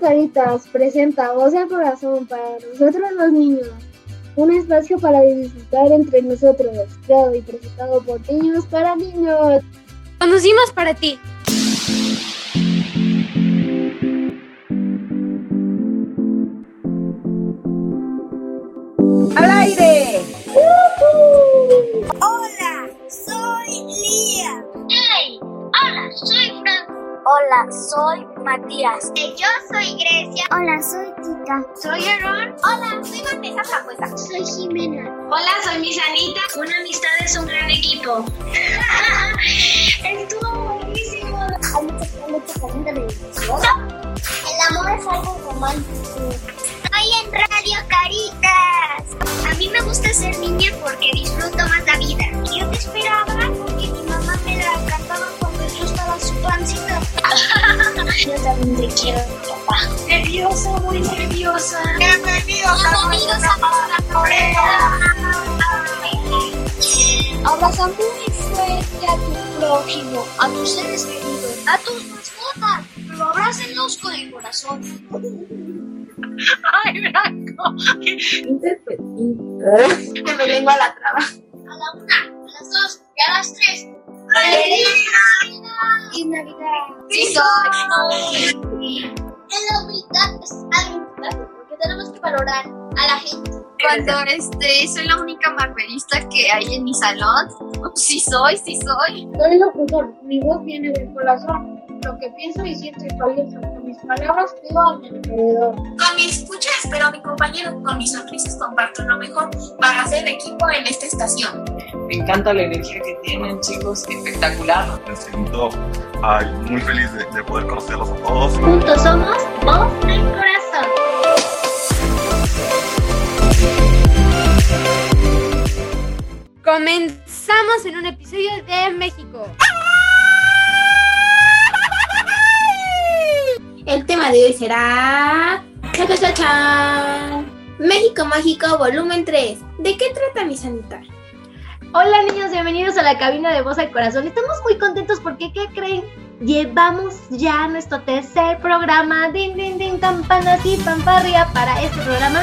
Caritas presenta Voz al Corazón para nosotros los niños. Un espacio para disfrutar entre nosotros, creado y presentado por niños para niños. Conocimos para ti. Hola, soy Matías. Y yo soy Grecia. Hola, soy Tita. Soy Aaron. Hola, soy Vanessa Frambuesa. Soy Jimena. Hola, soy Misanita. Una amistad es un gran equipo. Estuvo buenísimo. Hay mucha, mucha comida deliciosa. El amor es algo romántico. Estoy en Radio Caritas. A mí me gusta ser niña porque disfruto más la vida. Yo te esperaba quiero, papá. Nerviosa, muy nerviosa. Bienvenidos a nuestra Corea. Abraza muy fuerte a tu prójimo, a tus seres queridos, a tus mascotas, pero abrácenlos con el corazón. Ay, Blanco. Que me lengua la traba. A la una, a las dos y a las tres. ¡Feliz Navidad! Sí, soy. En la humildad es algo importante porque tenemos que valorar a la gente. Cuando este, soy la única marvelista que hay en mi salón. Sí soy, sí soy. Soy locutor, mi voz viene del corazón. Lo que pienso y siento valioso. Con mis palabras digo a mi alrededor. Con mi escucha espero a mi compañero, con mis sonrisas comparto lo mejor para hacer equipo en esta estación. Me encanta la energía que tienen, chicos, espectacular. Me siento ay, muy feliz de, de poder conocerlos a todos. Juntos somos Voz del Corazón. Comenzamos en un episodio de México. El tema de hoy será. ¡Cha, cha, cha, cha! México Mágico, volumen 3. ¿De qué trata mi sanita? Hola niños, bienvenidos a la cabina de Voz al Corazón. Estamos muy contentos porque, ¿qué creen? Llevamos ya nuestro tercer programa, din, din, din, campanas y pamparria para este programa.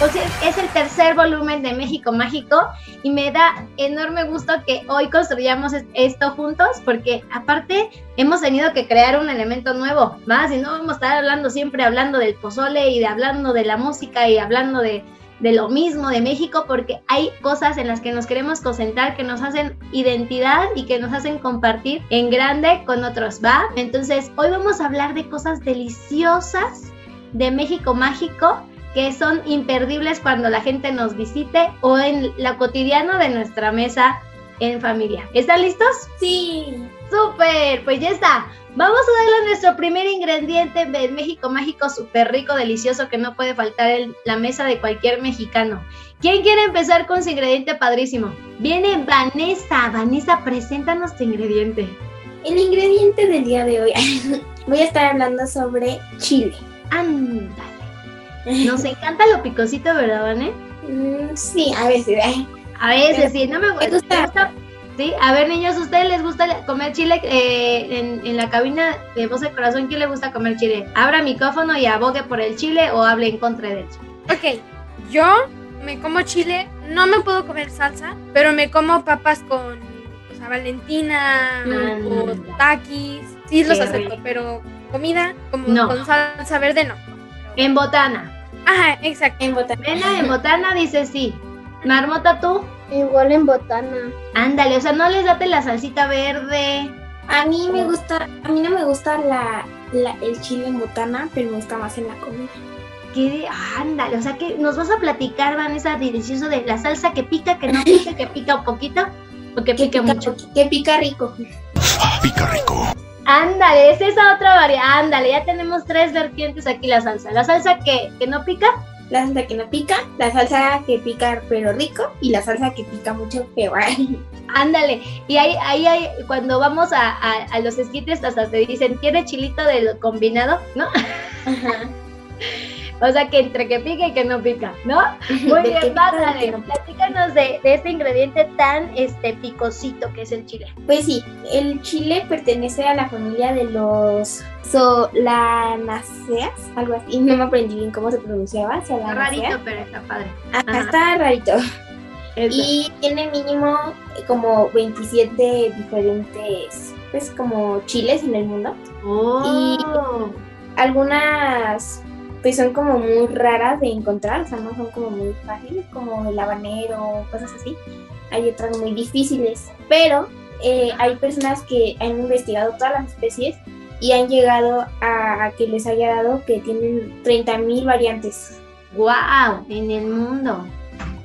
O sea, es el tercer volumen de México Mágico y me da enorme gusto que hoy construyamos es- esto juntos porque aparte hemos tenido que crear un elemento nuevo, más y no vamos a estar hablando siempre hablando del pozole y de hablando de la música y hablando de, de lo mismo de México porque hay cosas en las que nos queremos concentrar que nos hacen identidad y que nos hacen compartir en grande con otros, ¿va? Entonces hoy vamos a hablar de cosas deliciosas de México Mágico que son imperdibles cuando la gente nos visite o en lo cotidiano de nuestra mesa en familia. ¿Están listos? Sí. ¡Súper! Pues ya está. Vamos a darle nuestro primer ingrediente de México Mágico súper rico, delicioso, que no puede faltar en la mesa de cualquier mexicano. ¿Quién quiere empezar con su ingrediente padrísimo? Viene Vanessa. Vanessa, preséntanos tu ingrediente. El ingrediente del día de hoy. Voy a estar hablando sobre chile. Ándale. Nos encanta lo picosito, ¿verdad, Vané? Mm, sí, a veces. A veces sí, no me ¿Te gusta. gusta? Sí, a ver niños, ¿a ustedes les gusta comer chile eh, en, en la cabina de Voz del Corazón? ¿Quién le gusta comer chile? Abra micrófono y abogue por el chile o hable en contra del chile. Ok, yo me como chile, no me puedo comer salsa, pero me como papas con, o sea, Valentina Mm. o taquis. Sí, los acepto, rico. pero comida como No. con salsa verde no. En botana. Ajá, exacto. En botana. Vena en botana dice sí. Marmota tú. Igual en botana. Ándale, o sea, no les date la salsita verde. A mí me gusta, a mí no me gusta la, la- el chile en botana, pero me gusta más en la comida. ¿Qué? Ándale, o sea que nos vas a platicar, Vanessa, delicioso de la salsa que pica, que no pica, que pica un poquito o que Que pica pica, mucho. que pica rico. Pica rico. Ándale, es esa otra variedad. Ándale, ya tenemos tres vertientes aquí la salsa. La salsa que, que no pica, La salsa que no pica, la salsa que pica pero rico y la salsa que pica mucho pero ándale. Y ahí, ahí, cuando vamos a, a- a los esquites hasta te dicen, ¿tiene chilito del combinado? ¿No? Ajá. O sea que entre que pica y que no pica, ¿no? Muy bien, pásale. Platícanos de, de, este ingrediente tan este picosito que es el chile. Pues sí, el chile pertenece a la familia de los solanaceas, algo así. No me aprendí bien cómo se pronunciaba. Está rarito, pero está padre. Ajá, está rarito. Eso. Y tiene mínimo como 27 diferentes, pues como chiles en el mundo. Oh. Y algunas pues son como muy raras de encontrar, o sea, no son como muy fáciles, como el habanero, cosas así. Hay otras muy difíciles, pero eh, hay personas que han investigado todas las especies y han llegado a, a que les haya dado que tienen 30.000 variantes. ¡Wow! En el mundo.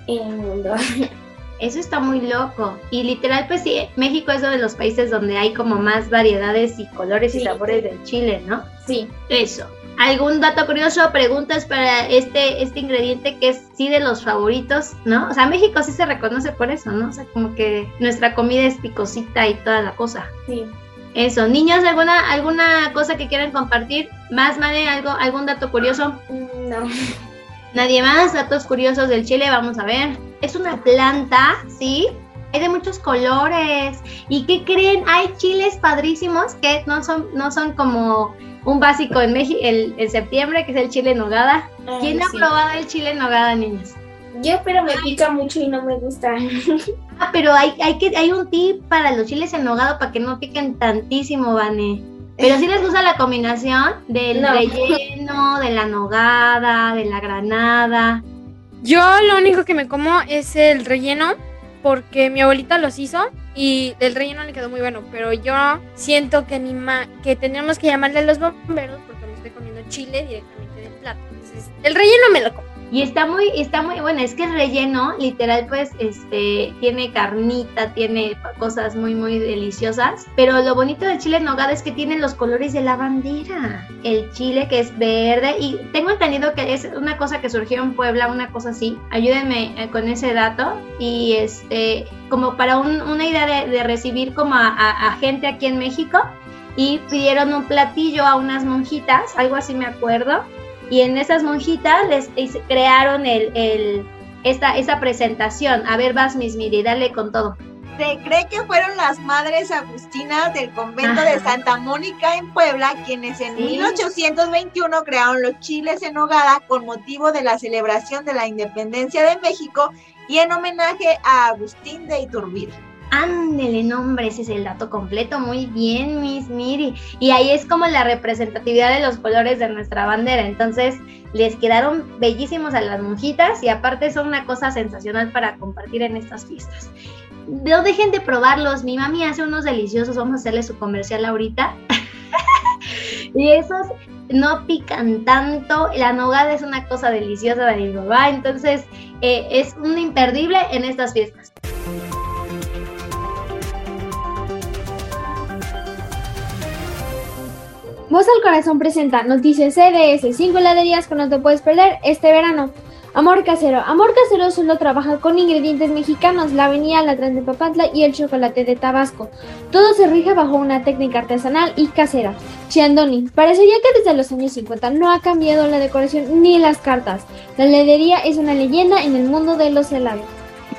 En el mundo. Eso está muy loco. Y literal, pues sí, México es uno de los países donde hay como más variedades y colores sí, y sabores del chile, ¿no? Sí. Eso. ¿Algún dato curioso, preguntas para este, este ingrediente que es sí de los favoritos, ¿no? O sea, México sí se reconoce por eso, ¿no? O sea, como que nuestra comida es picosita y toda la cosa. Sí. Eso, niños, ¿alguna, alguna cosa que quieran compartir? ¿Más, Mane, algo, algún dato curioso? No. Nadie más, datos curiosos del chile, vamos a ver. Es una planta, ¿sí? Hay de muchos colores. ¿Y qué creen? Hay chiles padrísimos que no son, no son como un básico en México, el, en septiembre, que es el chile en nogada. Ay, ¿Quién ha sí. probado el chile en nogada, niños? Yo, pero me pica mucho y no me gusta. Ah, pero hay, hay, que, hay un tip para los chiles en nogada para que no piquen tantísimo, Vane. Pero si les gusta la combinación del No. relleno, de la nogada, de la granada. Yo lo único que me como es el relleno porque mi abuelita los hizo y el relleno le quedó muy bueno, pero yo siento que mi que tenemos que llamarle a los bomberos porque me estoy comiendo chile directamente del plato. Entonces, el relleno me lo como. Y está muy, está muy, bueno, es que el relleno, literal, pues, este, tiene carnita, tiene cosas muy, muy deliciosas. Pero lo bonito del chile en nogada es que tiene los colores de la bandera. El chile que es verde. Y tengo entendido que es una cosa que surgió en Puebla, una cosa así. Ayúdenme eh, con ese dato. Y este, como para un- una idea de, recibir como a- a gente aquí en México. Y pidieron un platillo a unas monjitas, algo así me acuerdo y en esas monjitas les, les crearon el, el, esta, esa presentación. A ver, vas, Miss Miri, dale con todo. Se cree que fueron las madres agustinas del convento de. Santa Mónica en Puebla quienes en Sí. 1821 crearon los chiles en nogada con motivo de la celebración de la independencia de México y en homenaje a Agustín de Iturbide. Ándele, nombre, ese es el dato completo. Muy bien, Miss Miri. Y ahí es como la representatividad de los colores de nuestra bandera. Entonces, les quedaron bellísimos a las monjitas y aparte son una cosa sensacional para compartir en estas fiestas. No dejen de probarlos. Mi mami hace unos deliciosos. Vamos a hacerle su comercial ahorita. y esos no pican tanto. La nogada es una cosa deliciosa de mi. Entonces, eh, es un imperdible en estas fiestas. Voz al Corazón presenta Noticias CDS, 5 heladerías que no te puedes perder este verano. Amor Casero. Amor Casero solo trabaja con ingredientes mexicanos, la avenida, la tran de Papantla y el chocolate de Tabasco. Todo se rige bajo una técnica artesanal y casera. Chiandoni. Parecería que desde los años 50 no ha cambiado la decoración ni las cartas. La heladería es una leyenda en el mundo de los helados.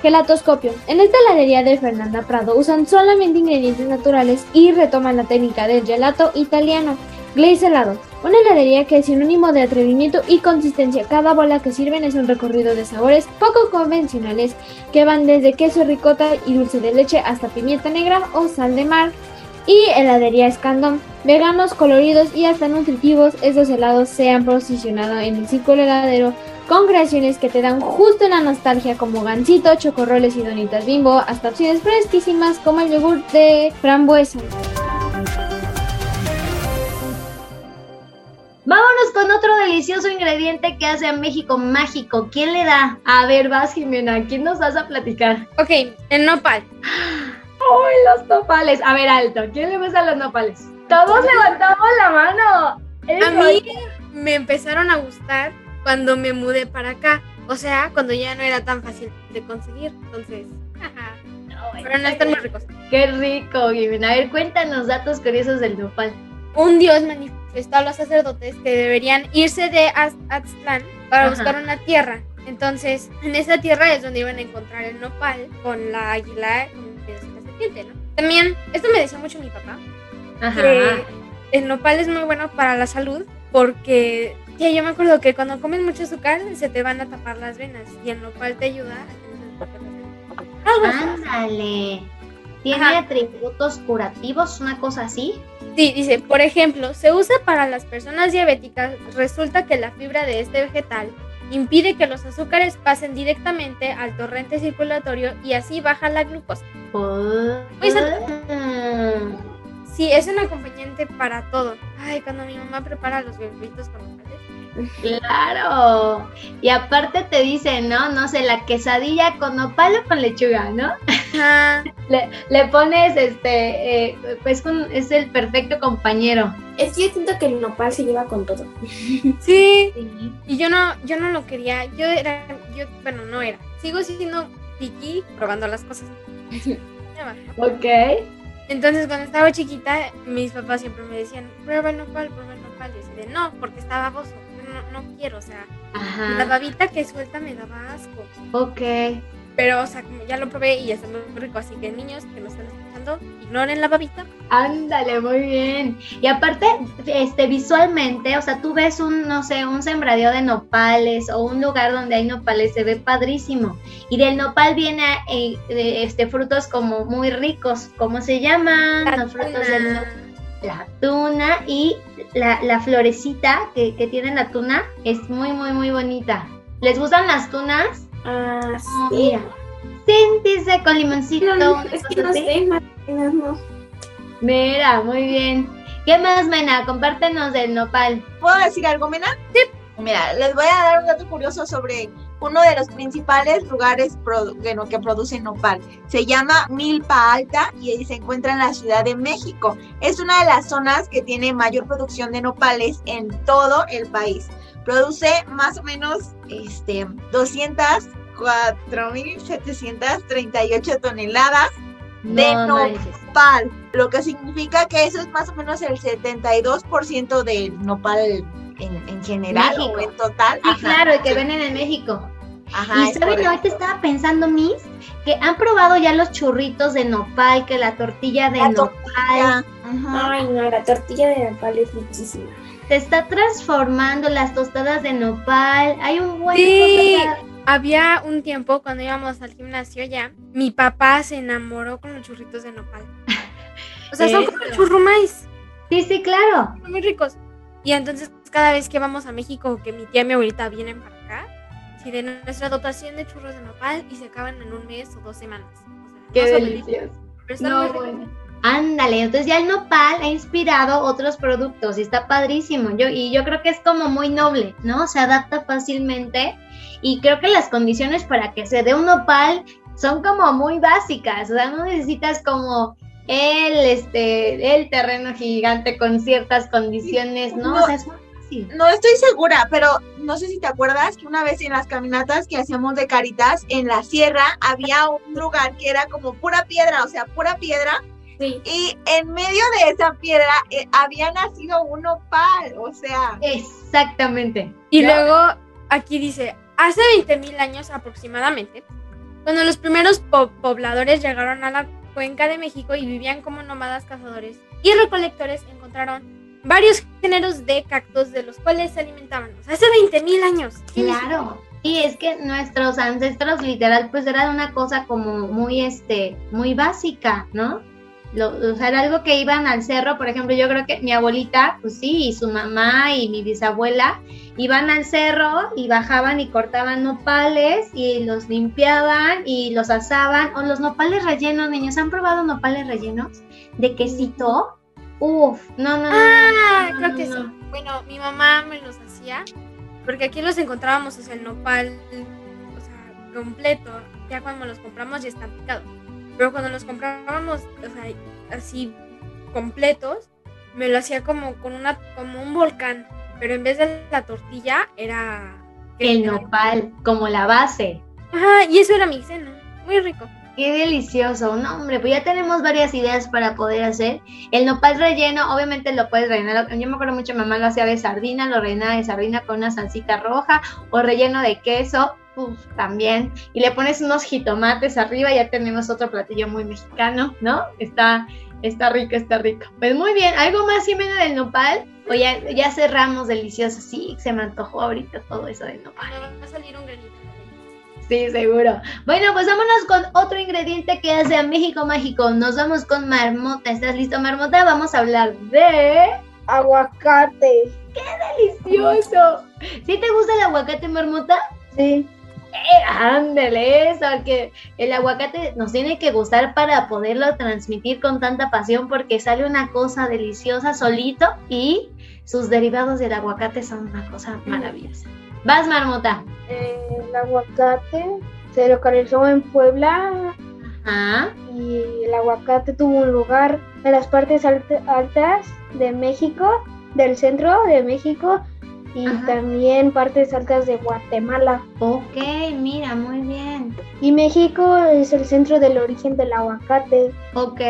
Gelatoscopio. En esta heladería de Fernanda Prado usan solamente ingredientes naturales y retoman la técnica del gelato italiano. Glaze helado. Una heladería que es sinónimo de atrevimiento y consistencia. Cada bola que sirven es un recorrido de sabores poco convencionales que van desde queso ricota y dulce de leche hasta pimienta negra o sal de mar. Y heladería Escandón. Veganos, coloridos y hasta nutritivos, estos helados se han posicionado en el círculo heladero con creaciones que te dan justo la nostalgia como gansito, chocorroles y donitas bimbo, hasta opciones fresquísimas como el yogur de frambuesa. Vámonos con otro delicioso ingrediente que hace a México mágico. ¿Quién le da? A ver, vas, Jimena, ¿quién nos vas a platicar? Ok, el nopal. ¡Ay, los nopales! A ver, alto, ¿quién le gusta los nopales? Todos levantamos la mano. A mí me empezaron a gustar cuando me mudé para acá. O sea, cuando ya no era tan fácil de conseguir. Entonces, ajá. pero no están muy ricos. Qué rico, Jimena. A ver, cuéntanos datos curiosos del nopal. Un dios manifestado están los sacerdotes que deberían irse de Az- Aztlán para Ajá. buscar una tierra. Entonces, en esa tierra es donde iban a encontrar el nopal con la águila y la serpiente, ¿no? También, esto me decía mucho mi papá, Ajá. que el nopal es muy bueno para la salud porque ya yo me acuerdo que cuando comes mucho azúcar se te van a tapar las venas y el nopal te ayuda a que no se te tapen las venas. Algo así. Ándale. Tiene Ajá. atributos curativos, una cosa así. Sí, dice, por ejemplo, se usa para las personas diabéticas, resulta que la fibra de este vegetal impide que los azúcares pasen directamente al torrente circulatorio y así baja la glucosa. Pues, Mm. Sí, es un acompañante para todo. Ay, cuando mi mamá prepara los huevitos con. Claro. Y aparte te dicen, ¿no? No sé, la quesadilla con nopal o con lechuga, ¿no? Ajá. Le, le pones, este, eh, pues un- es el perfecto compañero. Es que yo siento que el nopal se lleva con todo. Sí, y yo no, yo no lo quería. Yo era, yo, bueno, no era. Sigo siendo piqui probando las cosas. Ok. Entonces, cuando estaba chiquita, mis papás siempre me decían, prueba el nopal, prueba el nopal. Y yo decía, no, porque está baboso. No, no quiero, o sea, la babita que suelta me daba asco. Ok. Pero, o sea, como ya lo probé y está muy rico. Así que, niños que no están escuchando, ignoren la babita. Ándale, muy bien. Y aparte, este, visualmente, o sea, tú ves un, no sé, un sembradío de nopales o un lugar donde hay nopales, se ve padrísimo. Y del nopal viene eh, este, frutos como muy ricos. ¿Cómo se llaman? La Los frutos del nopal. La tuna y la, la florecita que, que tiene la tuna es muy, muy, muy bonita. ¿Les gustan las tunas? Ah, Oh, sí. mira. Siéntese con limoncito. No, es que no sé, no. Mira, muy bien. ¿Qué más, Mena? Compártenos del nopal. ¿Puedo decir algo, Mena? Sí. Mira, les voy a dar un dato curioso sobre uno de los principales lugares produ- que producen nopal. Se llama Milpa Alta y se encuentra en la Ciudad de México. Es una de las zonas que tiene mayor producción de nopales en todo el país. Produce más o menos este, 204.738 toneladas de No nopal manches. nopal, lo que significa que eso es más o menos el 72% del nopal en, en general México. o en total. Sí, Ajá. claro, y que venden en México. Ajá, y saben, ahorita estaba pensando, Miss, que han probado ya los churritos de nopal, que la tortilla de La nopal tortilla. Ajá. Ay, no, la tortilla de nopal es muchísima. se está transformando, las tostadas de nopal. Hay un buen Sí. Había un tiempo cuando íbamos al gimnasio ya, mi papá se enamoró con los churritos de nopal. O sea, son como churrumais, Sí, sí, claro. son muy ricos. Y entonces cada vez que vamos a México, o que mi tía y mi abuelita vienen para acá, si de nuestra dotación de churros de nopal y se acaban en un mes o dos semanas. O sea, Qué no delicioso. No, bueno. Ándale, entonces ya el nopal ha inspirado otros productos y está padrísimo. Yo, y yo creo que es como muy noble, ¿no? Se adapta fácilmente y creo que las condiciones para que se dé un nopal son como muy básicas. O sea, no necesitas como el, este, el terreno gigante con ciertas condiciones, ¿no? No. O sea, es muy No estoy segura, pero no sé si te acuerdas que una vez en las caminatas que hacíamos de Caritas en la sierra había un lugar que era como pura piedra, o sea, pura piedra. Sí. Y en medio de esa piedra eh, había nacido un nopal, o sea, Exactamente. Y ¿no? luego aquí dice, hace 20.000 años aproximadamente, cuando los primeros po- pobladores llegaron a la cuenca de México y vivían como nómadas cazadores y recolectores, encontraron varios géneros de cactus de los cuales se alimentaban. O sea, hace 20.000 años. Claro. Y es que nuestros ancestros literal pues era una cosa como muy este muy básica, ¿no? Lo, o sea, era algo que iban al cerro, por ejemplo, yo creo que mi abuelita, pues sí, y su mamá y mi bisabuela iban al cerro y bajaban y cortaban nopales y los limpiaban y los asaban o los nopales rellenos, niños, ¿han probado nopales rellenos de quesito? Uf, no, no, no. Ah, no, creo que sí. Bueno, mi mamá me los hacía porque aquí los encontrábamos, o sea, el nopal, o sea, completo. Ya cuando los compramos ya están picados. Pero cuando los comprábamos, o sea, así completos, me lo hacía como con una como un volcán, pero en vez de la tortilla era El nopal, como la base. Ajá, y eso era mi cena. Muy rico. Qué delicioso. No, hombre, pues ya tenemos varias ideas para poder hacer. El nopal relleno, obviamente lo puedes rellenar. Yo me acuerdo mucho, mamá lo hacía de sardina, lo rellenaba de sardina con una salsita roja o relleno de queso. Uf, también. Y le pones unos jitomates arriba, ya tenemos otro platillo muy mexicano, ¿no? Está, está rico, está rico. Pues muy bien, ¿algo más, Jimena, del nopal? O ya, cerramos delicioso. Sí, se me antojó ahorita todo eso del nopal. Va a salir un granito. Sí, seguro. Bueno, pues vámonos con otro ingrediente que hace a México mágico. Nos vamos con marmota. ¿Estás listo, marmota? Vamos a hablar de Aguacate. ¡Qué delicioso! ¿Sí te gusta el aguacate, marmota? Sí. Eh, ándale, eso, que el aguacate nos tiene que gustar para poderlo transmitir con tanta pasión porque sale una cosa deliciosa solito y sus derivados del aguacate son una cosa maravillosa. Vas, marmota. El aguacate se localizó en Puebla Ajá. y el aguacate tuvo un lugar en las partes alt- altas de México, del centro de México y Ajá. también partes altas de Guatemala. Ok, mira, muy bien. Y México es el centro del origen del aguacate. Ok.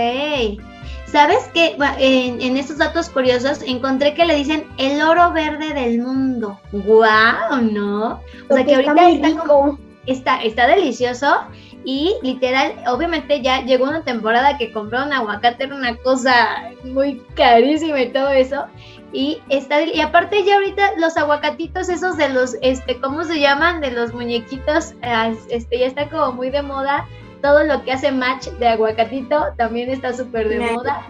¿Sabes qué? En, en estos datos curiosos encontré que le dicen el oro verde del mundo. ¡Guau! ¿No? O sea que está ahorita muy está, como- está, está delicioso y literal, obviamente ya llegó una temporada que comprar un aguacate era una cosa muy carísima y todo eso. Y está y aparte ya ahorita los aguacatitos esos de los este ¿cómo se llaman? de los muñequitos ah, este ya está como muy de moda. Todo lo que hace match de aguacatito también está súper de moda.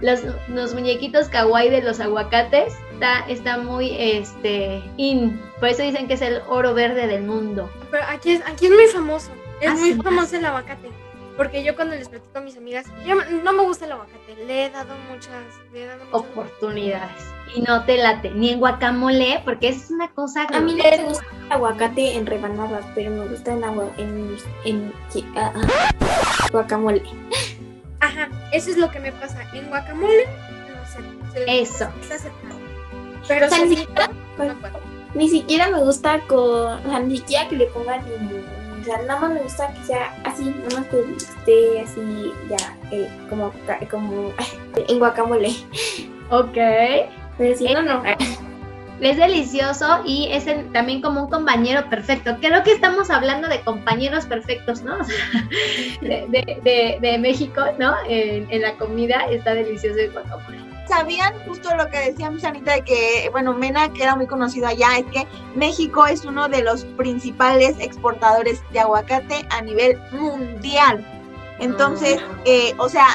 Los, los muñequitos kawaii de los aguacates está, está muy este in. Por eso dicen que es el oro verde del mundo. Pero aquí es, aquí es muy famoso. Es Ah, muy sí. famoso el aguacate. Porque yo cuando les platico a mis amigas, yo no me gusta el aguacate. Le he dado muchas, le he dado muchas oportunidades. Y no te late, ni en guacamole, porque es una cosa A mí no que- me gusta el aguacate en rebanadas, pero me gusta en agua, en, en, ah, ah, guacamole. Ajá, eso es lo que me pasa. En guacamole, no sé. Eso. Pero O sea, si ni siquiera, no ni siquiera me gusta con, o sea, ni siquiera que le pongan limón. O sea, nada más me gusta que sea así, nada más que esté así, ya, eh, como, como en guacamole. Ok. Pero si no, no. Es delicioso y es también como un compañero perfecto. Creo que estamos hablando de compañeros perfectos, ¿no? O sea, de, de- de- de México, ¿no? En, en la comida está delicioso el guacamole. ¿Sabían justo lo que decía mi Sanita de que, bueno, Mena, que era muy conocido allá, es que México es uno de los principales exportadores de aguacate a nivel mundial? Entonces, eh, o sea,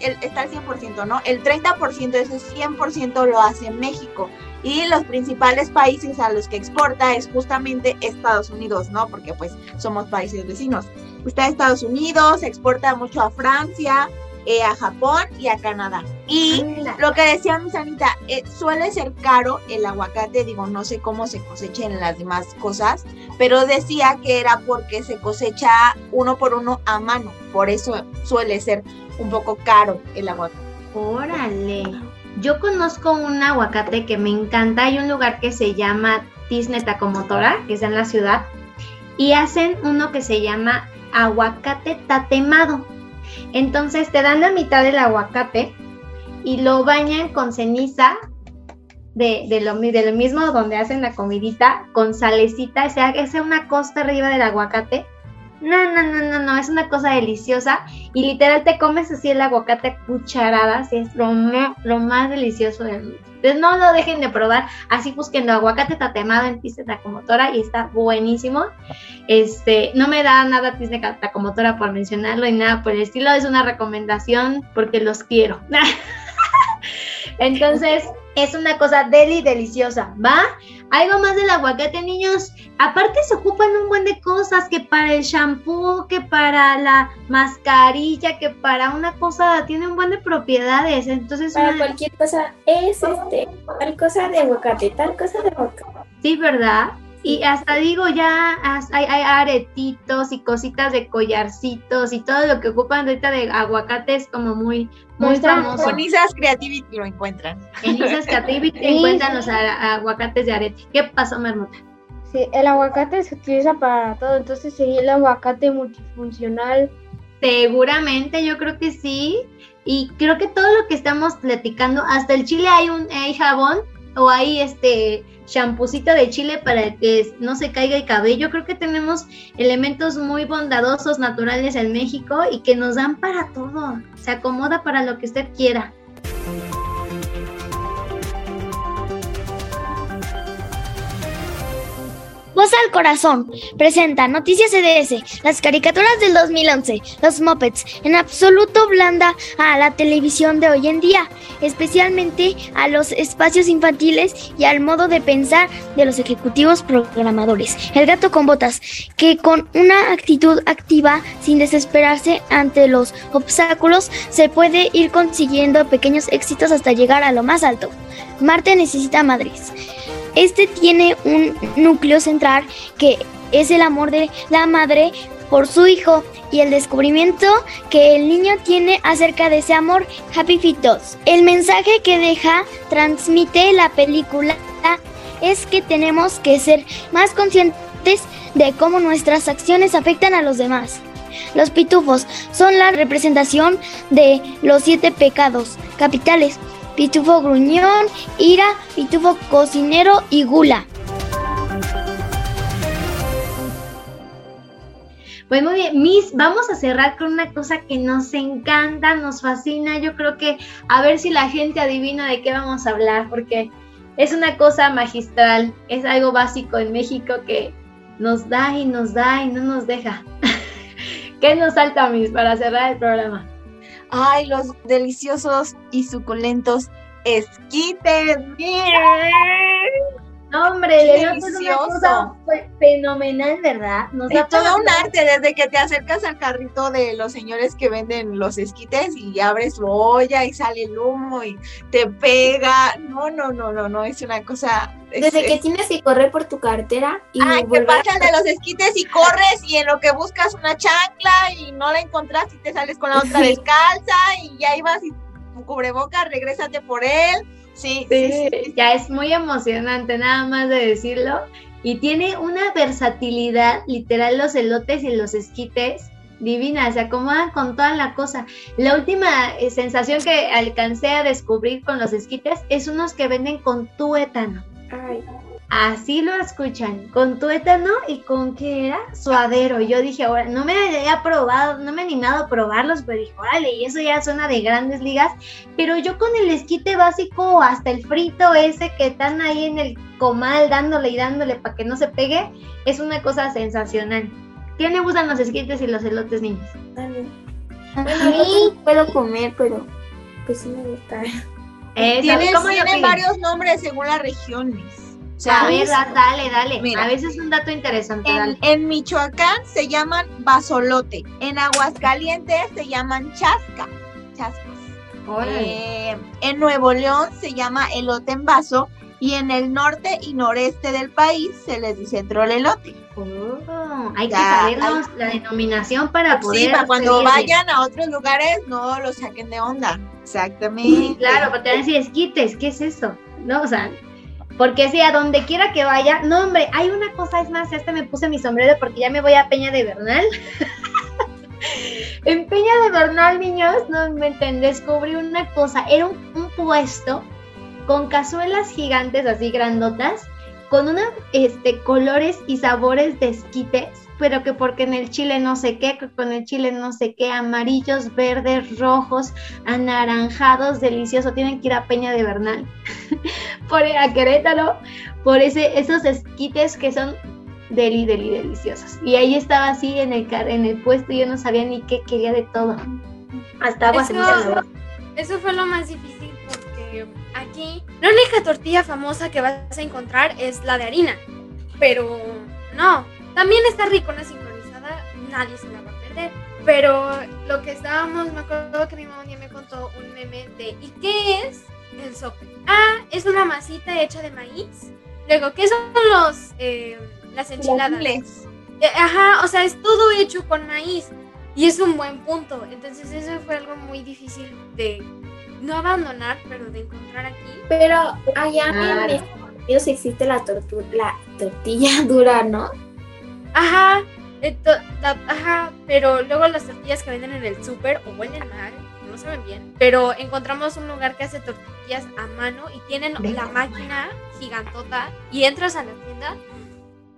el- está el 100%, ¿no? El 30% de ese 100% lo hace México. Y los principales países a los que exporta es justamente Estados Unidos, ¿no? Porque pues somos países vecinos. Está Estados Unidos, exporta mucho a Francia, eh, a Japón y a Canadá. Y lo que decía mi Sanita, eh, suele ser caro el aguacate, digo, no sé cómo se cosecha en las demás cosas, pero decía que era porque se cosecha uno por uno a mano, por eso suele ser un poco caro el aguacate. Órale. Yo conozco un aguacate que me encanta. Hay un lugar que se llama Tisne Tacomotora, que está en la ciudad, y hacen uno que se llama aguacate tatemado. Entonces te dan la mitad del aguacate y lo bañan con ceniza de, de lo, de lo mismo donde hacen la comidita, con salecita, o sea, que sea una costa arriba del aguacate. No, no, no, no, no, es una cosa deliciosa y literal te comes así el aguacate a cucharadas y es lo, lo más delicioso del mundo. Entonces no lo dejen de probar, así busquen aguacate tatemado en Tiste Tacomotora y está buenísimo. Este, no me da nada Tiste Tacomotora por mencionarlo y nada por el estilo, es una recomendación porque los quiero. Entonces, es una cosa deli deliciosa, ¿va? Algo más del aguacate, niños. Aparte se ocupan un buen de cosas, que para el shampoo, que para la mascarilla, que para una cosa, tiene un buen de propiedades. Entonces, Para una- cualquier cosa es este, tal cosa de aguacate, tal cosa de aguacate. sí, ¿verdad? Y hasta digo, ya hay, hay aretitos y cositas de collarcitos y todo lo que ocupan ahorita de aguacate es como muy, muy famoso. Con Isas Creativity lo encuentran. En Isas Creativity Sí, encuentran los a- aguacates de arete. ¿Qué pasó, Mermota? Sí, el aguacate se utiliza para todo, entonces sería el aguacate multifuncional. Seguramente, yo creo que sí. Y creo que todo lo que estamos platicando, hasta el chile hay un hay jabón o hay este champucito de chile para que no se caiga el cabello. Creo que tenemos elementos muy bondadosos, naturales en México y que nos dan para todo. Se acomoda para lo que usted quiera. Voz al Corazón presenta Noticias CDS, las caricaturas del 2011, los Muppets, en absoluto blanda a la televisión de hoy en día, especialmente a los espacios infantiles y al modo de pensar de los ejecutivos programadores. El gato con botas, que con una actitud activa, sin desesperarse ante los obstáculos, se puede ir consiguiendo pequeños éxitos hasta llegar a lo más alto. Marte necesita madres. Este tiene un núcleo central que es el amor de la madre por su hijo y el descubrimiento que el niño tiene acerca de ese amor. Happy Feet 2. El mensaje que deja, transmite la película es que tenemos que ser más conscientes de cómo nuestras acciones afectan a los demás. Los pitufos son la representación de los siete pecados capitales pitufo gruñón, ira, pitufo cocinero y gula. Pues muy bien, Miss, vamos a cerrar con una cosa que nos encanta, nos fascina. Yo creo que a ver si la gente adivina de qué vamos a hablar, porque es una cosa magistral, es algo básico en México que nos da y nos da y no nos deja. ¿Qué nos salta, Miss, para cerrar el programa? Ay, los deliciosos y suculentos esquites. ¡Miren! No, hombre, es una cosa fenomenal, ¿verdad? Nos Es todo un arte desde que te acercas al carrito de los señores que venden los esquites y abres su olla y sale el humo y te pega. No, no, no, no, no, es una cosa. Es- Desde que es- tienes que correr por tu cartera y Ay, a- pasan de los esquites y corres y en lo que buscas una chancla y no la encontraste y te sales con la otra Sí. descalza y ya ibas y tu cubrebocas, regrésate por él. Sí, sí, sí, Sí, ya es muy emocionante, nada más de decirlo. Y tiene una versatilidad, literal, los elotes y los esquites divina, se acomodan con toda la cosa. La última eh, sensación que alcancé a descubrir con los esquites es unos que venden con tuétano. Ay, Así lo escuchan, con tuétano y con qué era suadero. Yo dije, ahora no me había probado, no me he animado a probarlos, pero dije, órale, y eso ya suena de grandes ligas. Pero yo con el esquite básico, hasta el frito ese que están ahí en el comal dándole y dándole para que no se pegue, es una cosa sensacional. ¿Qué le gustan los esquites y los elotes, niños? no puedo comer, pero pues sí me gusta. Eso, Tienen, varios nombres según las regiones. O sea, A ver, da- dale, dale. Mira. a veces un dato interesante, En, dale. en Michoacán se llaman basolote. En Aguascalientes se llaman chasca. Chascas. Eh, en Nuevo León se llama elote en vaso. Y en el norte y noreste del país se les dice trolelote. Oh, hay que Ya, sabernos la denominación para poder. Sí, para cuando vayan a otros lugares no lo saquen de onda. Exactamente. Sí, claro, porque van a esquites, ¿qué es eso? No, o sea, porque si a donde quiera que vaya, no, hombre, hay una cosa, es más, hasta me puse mi sombrero porque ya me voy a Peña de Bernal. en Peña de Bernal, niños, no inventen, descubrí una cosa, era un, un puesto con cazuelas gigantes así grandotas, con unos este, colores y sabores de esquites, pero que porque en el chile no sé qué, que con el chile no sé qué, amarillos, verdes, rojos, anaranjados, delicioso. Tienen que ir a Peña de Bernal, por a Querétaro, por ese, esos esquites que son deli, deli, deliciosos. Y ahí estaba así en el, car- en el puesto y yo no sabía ni qué quería de todo. Hasta agua Eso, eso fue lo más difícil porque aquí la única tortilla famosa que vas a encontrar es la de harina. Pero no, también está rico, una sincronizada, nadie se la va a perder. Pero lo que estábamos, me acuerdo que mi mamá un día me contó un meme de ¿y qué es el sope? Ah, es una masita hecha de maíz. Luego, ¿qué son los eh, las enchiladas? Eh, Ajá, o sea, es todo hecho con maíz. Y es un buen punto. Entonces eso fue algo muy difícil de no abandonar, pero de encontrar aquí. Pero allá Claro. en Estados Unidos existe la, tortu- la tortilla dura, ¿no? Ajá, la- ajá, pero luego las tortillas que venden en el súper o huelen mal, no saben bien. Pero encontramos un lugar que hace tortillas a mano y tienen la máquina gigantota y entras a la tienda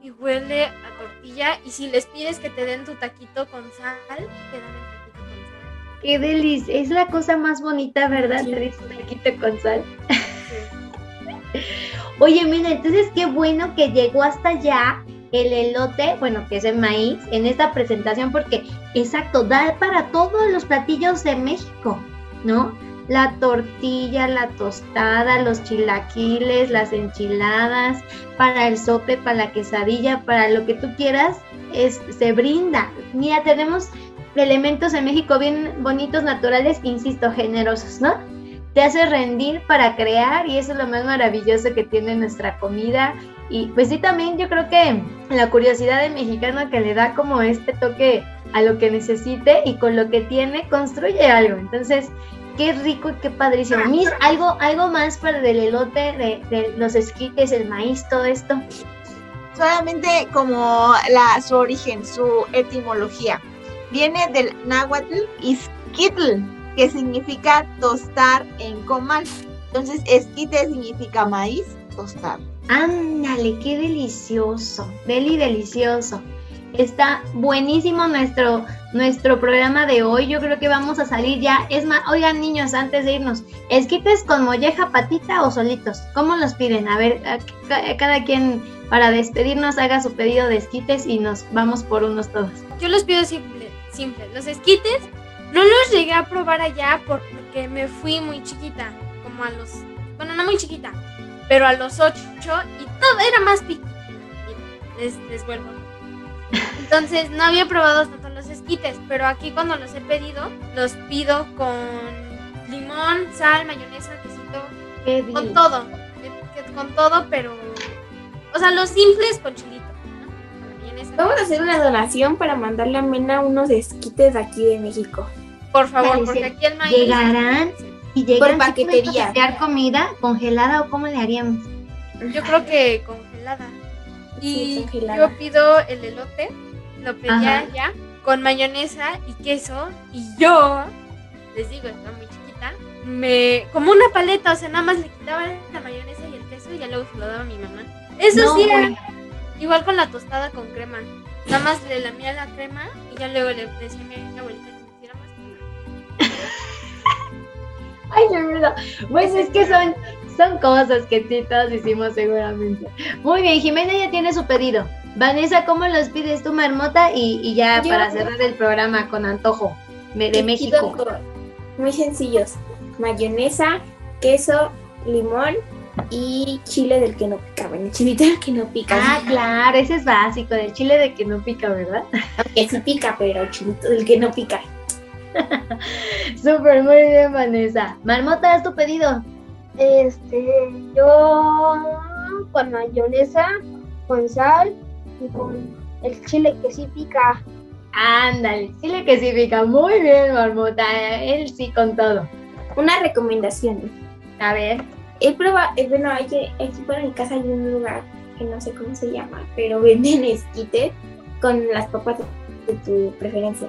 y huele a tortilla y si les pides que te den tu taquito con sal, te dan el taquito con sal. Qué delicia. Es la cosa más bonita, ¿verdad? Te un taquito con sal. Oye, mira, entonces qué bueno que llegó hasta allá el elote, bueno, que es el maíz, en esta presentación, porque exacto, da para todos los platillos de México, ¿no? La tortilla, la tostada, los chilaquiles, las enchiladas, para el sope, para la quesadilla, para lo que tú quieras, es, se brinda. Mira, tenemos elementos en México bien bonitos, naturales, insisto, generosos, ¿no? Te hace rendir para crear y eso es lo más maravilloso que tiene nuestra comida. Y pues sí, también yo creo que la curiosidad del mexicano que le da como este toque a lo que necesite y con lo que tiene construye algo. Entonces, qué rico y qué padrísimo. Algo, algo más para el elote, de, de los esquites, el maíz, todo esto. Solamente como su origen, su etimología. Viene del náhuatl izquitl, que significa tostar en comal. Entonces, esquite significa maíz, tostar. Ándale, qué delicioso, deli delicioso. Está buenísimo nuestro, nuestro programa de hoy. Yo creo que vamos a salir ya. Es más, oigan niños, antes de irnos, ¿esquites con molleja, patita o solitos? ¿Cómo los piden? A ver, a- ca- cada quien para despedirnos haga su pedido de esquites y nos vamos por unos todos. Yo los pido simple, simple. Los esquites no los llegué a probar allá porque me fui muy chiquita, como a los, bueno, no muy chiquita, pero a los ocho y todo era más piquito. Les, les vuelvo. Entonces no había probado tanto los esquites, pero aquí cuando los he pedido, los pido con limón, sal, mayonesa, quesito, Qué con todo, con todo, pero, o sea, los simples con chilito. ¿no? Vamos a hacer una donación para mandarle a Mena unos esquites de aquí de México. Por favor, porque aquí el maíz. Llegarán y llegan Por ¿sí podemos paquetería. enviar comida congelada o cómo le haríamos? Yo creo que congelada. Y Sí, congelada. yo pido el elote, lo pedía Ajá. ya, con mayonesa y queso. Y yo, les digo, estaba muy chiquita, me. como una paleta, o sea, nada más le quitaba la mayonesa y el queso y ya luego se lo daba a mi mamá. Eso No, sí, era igual con la tostada con crema. Nada más le lamía la crema y ya luego le decía a mi abuelita Ay, de verdad. Pues es que son, son cosas que sí todos hicimos seguramente. Muy bien, Jimena ya tiene su pedido. Vanessa, ¿cómo los pides tú, marmota? Y, y ya Yo- para cerrar el programa con antojo me- de México. Muy sencillos. Mayonesa, queso, limón y chile del que no pica. Bueno, chilito del que no pica. Ah, claro, ese es básico, del chile de que no pica, ¿verdad? Aunque sí pica, pero chilito del que no pica. Súper, muy bien, Vanessa. Marmota, haz tu pedido. Este, yo con mayonesa, con sal y con el chile que sí pica. Ándale, chile que sí pica. Muy bien, Marmota. Él sí con todo. Una recomendación. A ver. He probado, eh, bueno, hay que, aquí por mi casa hay un lugar que no sé cómo se llama, pero venden esquites con las papas de tu preferencia.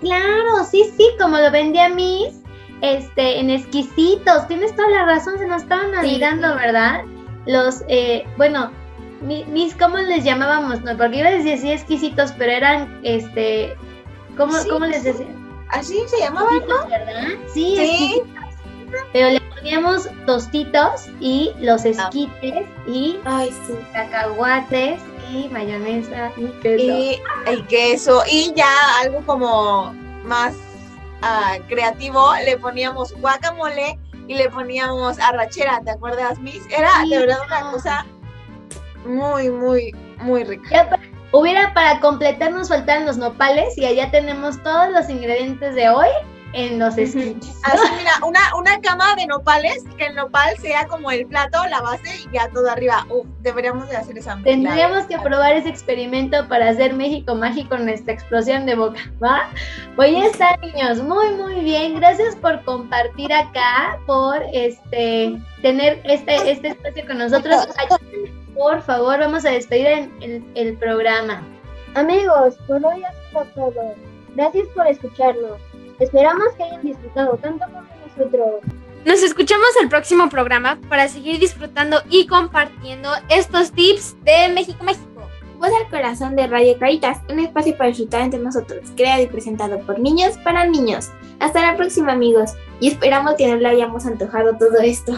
Claro, sí, sí, como lo vendía Miss, este, en exquisitos. Tienes toda la razón, se nos estaban olvidando, ¿verdad? Los, eh, bueno, mi- Miss, ¿cómo les llamábamos? No, porque iba a decir sí exquisitos, pero eran, este, ¿cómo, Sí. ¿cómo les decía? Así se llamaban, ¿no? ¿Verdad? Sí, Sí. exquisitos. Pero le poníamos tostitos y los esquites y Ay, cacahuates y mayonesa y queso. Y el queso. Y ya algo como más ah, creativo, le poníamos guacamole y le poníamos arrachera, ¿te acuerdas, Miss? Era Sí. de verdad una cosa muy, muy, muy rica. Hubiera para completar nos los nopales y allá tenemos todos los ingredientes de hoy en los esquites. Así, mira, una, una cama de nopales, que el nopal sea como el plato, la base y ya todo arriba. Uf, deberíamos de hacer esa mezcla. Tendríamos que probar ese experimento para hacer México mágico nuestra explosión de boca, ¿va? Pues ya está, niños, muy muy bien. Gracias por compartir acá, por este tener este, este espacio con nosotros. Por favor, vamos a despedir el, el- el programa. Amigos, por hoy ha sido todo. Gracias por escucharnos. Esperamos que hayan disfrutado tanto como nosotros. Nos escuchamos el próximo programa para seguir disfrutando y compartiendo estos tips de México México. Voz al corazón de Radio Caritas, un espacio para disfrutar entre nosotros, creado y presentado por niños para niños. Hasta la próxima amigos, y esperamos que no le hayamos antojado todo esto.